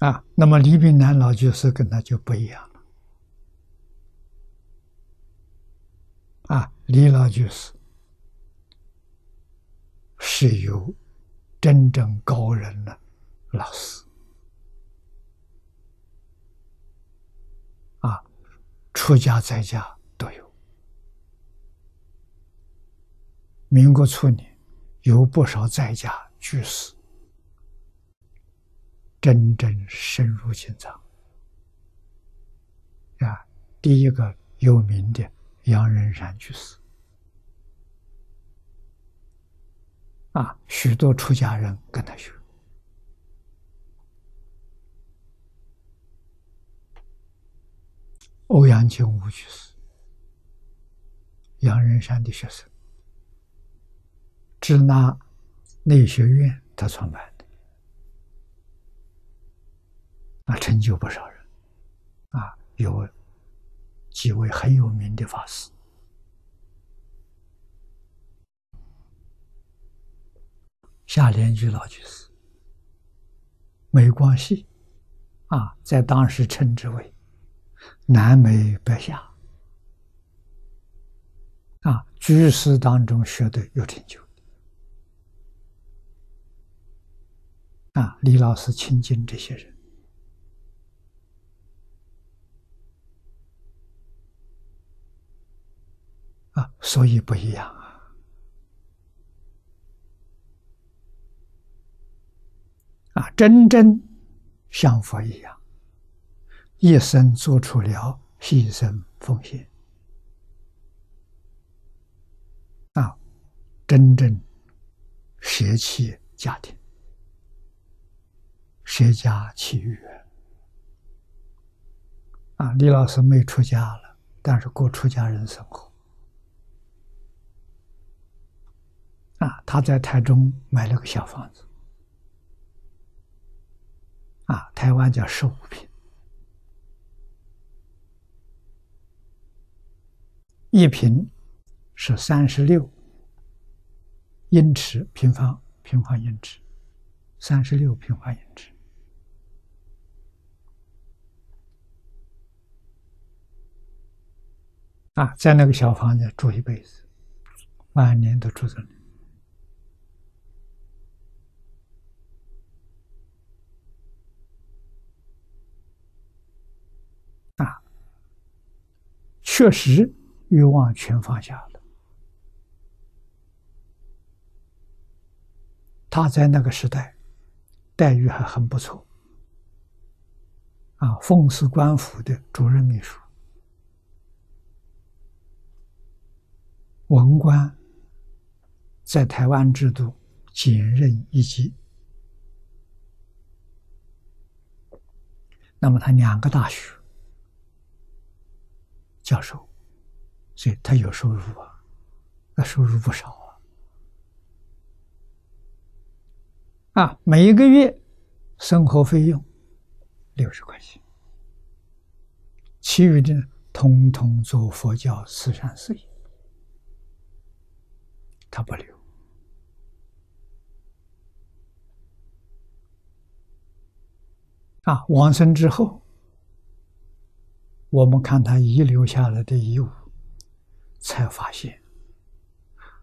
啊，那么李炳南老居士跟他就不一样了。啊，李老居士是有真正高人的老师，啊，出家在家都有。民国初年，有不少在家居士。真正深入经藏啊！第一个有名的杨仁山居士啊，许多出家人跟他学。欧阳靖无居士，杨仁山的学生，支那内学院他创办。啊，成就不少人，啊，有几位很有名的法师，夏莲居老居士，美光系，啊，在当时称之为南美北下，啊，居士当中学的有成就，啊，李老师亲近这些人。啊，所以不一样啊！啊，真正像佛一样，一生做出了牺牲奉献啊，真正舍弃家庭，舍家弃业啊！李老师没出家了，但是过出家人生活。啊，他在台中买了个小房子，啊，台湾叫十五平，一平是三十六英尺平方平方英尺，三十六平方英尺，啊，在那个小房子住一辈子，晚年都住这里。确实，欲望全放下了。他在那个时代待遇还很不错，啊，奉祀官府的主任秘书，文官在台湾制度兼任一级。那么他两个大学。教授，所以他有收入啊，那收入不少啊，啊，每一个月生活费用六十块钱，其余的通通做佛教慈善事业，他不留。啊，往生之后。我们看他遗留下来的衣物，才发现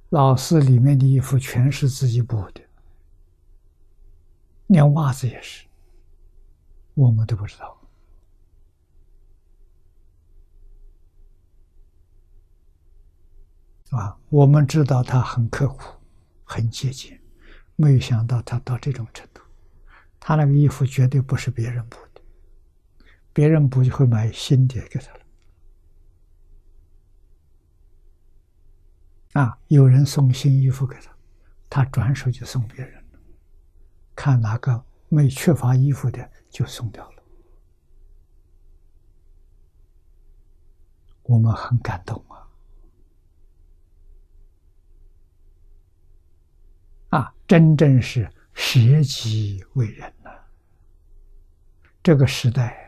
老师里面的衣服全是自己补的，连袜子也是，我们都不知道。啊，我们知道他很刻苦，很节俭，没有想到他到这种程度。他那个衣服绝对不是别人补的。别人不会买新的给他了，啊，有人送新衣服给他，他转手就送别人了。看哪个没缺乏衣服的，就送掉了。我们很感动啊！啊，真正是舍己为人呐，这个时代。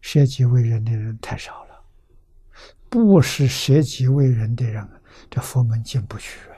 舍己为人的人太少了，不是舍己为人的人，这佛门进不去啊。